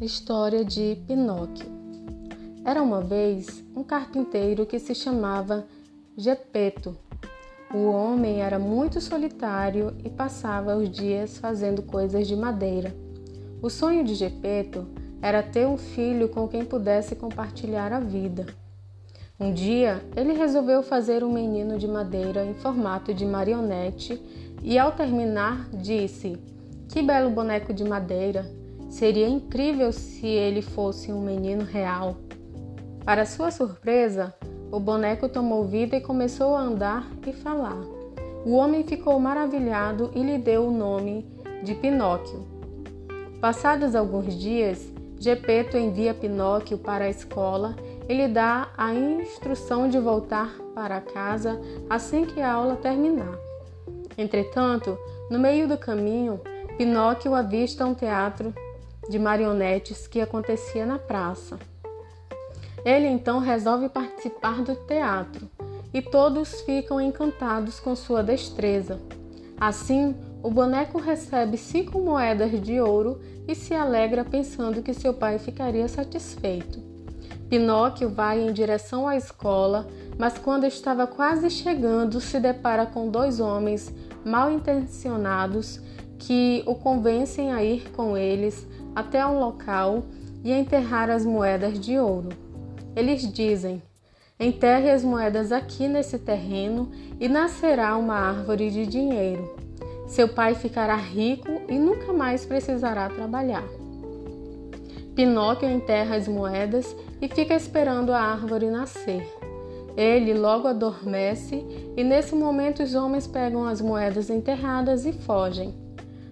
História de Pinóquio. Era uma vez um carpinteiro que se chamava Gepeto. O homem era muito solitário e passava os dias fazendo coisas de madeira. O sonho de Gepeto era ter um filho com quem pudesse compartilhar a vida. Um dia, ele resolveu fazer um menino de madeira em formato de marionete e, ao terminar, disse: Que belo boneco de madeira! Seria incrível se ele fosse um menino real. Para sua surpresa, o boneco tomou vida e começou a andar e falar. O homem ficou maravilhado e lhe deu o nome de Pinóquio. Passados alguns dias, Gepeto envia Pinóquio para a escola e lhe dá a instrução de voltar para casa assim que a aula terminar. Entretanto, no meio do caminho, Pinóquio avista um teatro de marionetes que acontecia na praça. Ele então resolve participar do teatro e todos ficam encantados com sua destreza. Assim, o boneco recebe cinco moedas de ouro e se alegra pensando que seu pai ficaria satisfeito. Pinóquio vai em direção à escola, mas quando estava quase chegando, se depara com dois homens mal intencionados que o convencem a ir com eles até um local e enterrar as moedas de ouro. Eles dizem: Enterre as moedas aqui nesse terreno e nascerá uma árvore de dinheiro. Seu pai ficará rico e nunca mais precisará trabalhar. Pinóquio enterra as moedas e fica esperando a árvore nascer. Ele logo adormece e nesse momento os homens pegam as moedas enterradas e fogem.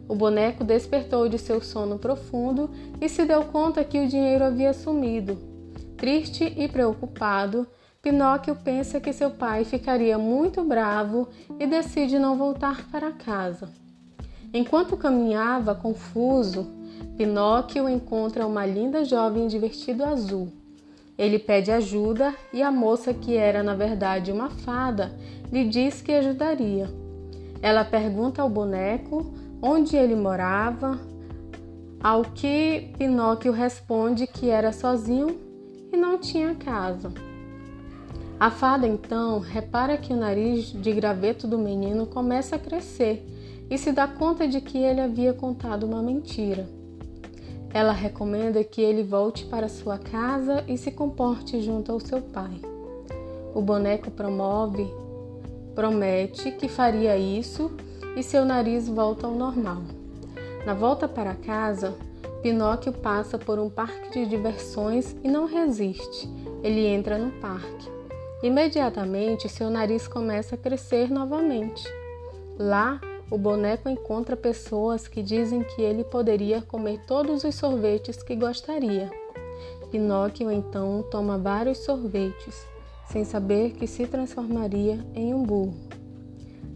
O boneco despertou de seu sono profundo e se deu conta que o dinheiro havia sumido. Triste e preocupado, Pinóquio pensa que seu pai ficaria muito bravo e decide não voltar para casa. Enquanto caminhava confuso, Pinóquio encontra uma linda jovem de vestido azul. Ele pede ajuda e a moça, que era na verdade uma fada, lhe diz que ajudaria. Ela pergunta ao boneco onde ele morava, ao que Pinóquio responde que era sozinho e não tinha casa. A fada então repara que o nariz de graveto do menino começa a crescer e se dá conta de que ele havia contado uma mentira. Ela recomenda que ele volte para sua casa e se comporte junto ao seu pai. O boneco promove, promete que faria isso e seu nariz volta ao normal. Na volta para casa, Pinóquio passa por um parque de diversões e não resiste. Ele entra no parque. Imediatamente, seu nariz começa a crescer novamente. Lá, o boneco encontra pessoas que dizem que ele poderia comer todos os sorvetes que gostaria. Pinóquio então toma vários sorvetes, sem saber que se transformaria em um burro.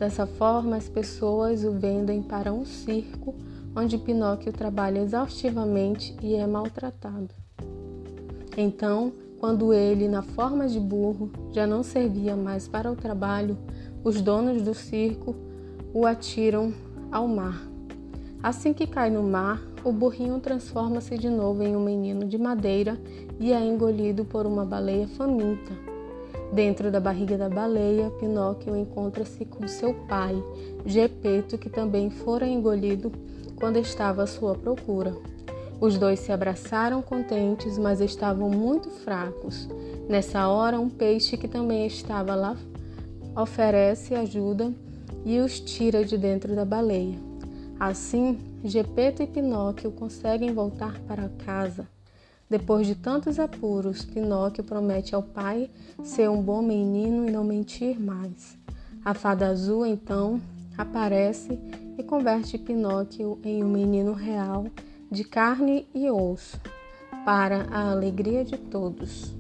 Dessa forma, as pessoas o vendem para um circo onde Pinóquio trabalha exaustivamente e é maltratado. Então, quando ele, na forma de burro, já não servia mais para o trabalho, os donos do circo o atiram ao mar. Assim que cai no mar, o burrinho transforma-se de novo em um menino de madeira e é engolido por uma baleia faminta. Dentro da barriga da baleia, Pinóquio encontra-se com seu pai, Gepeto, que também fora engolido quando estava à sua procura. Os dois se abraçaram contentes, mas estavam muito fracos. Nessa hora, um peixe que também estava lá oferece ajuda e os tira de dentro da baleia. Assim, Gepeto e Pinóquio conseguem voltar para casa. Depois de tantos apuros, Pinóquio promete ao pai ser um bom menino e não mentir mais. A fada azul então aparece e converte Pinóquio em um menino real de carne e osso, para a alegria de todos.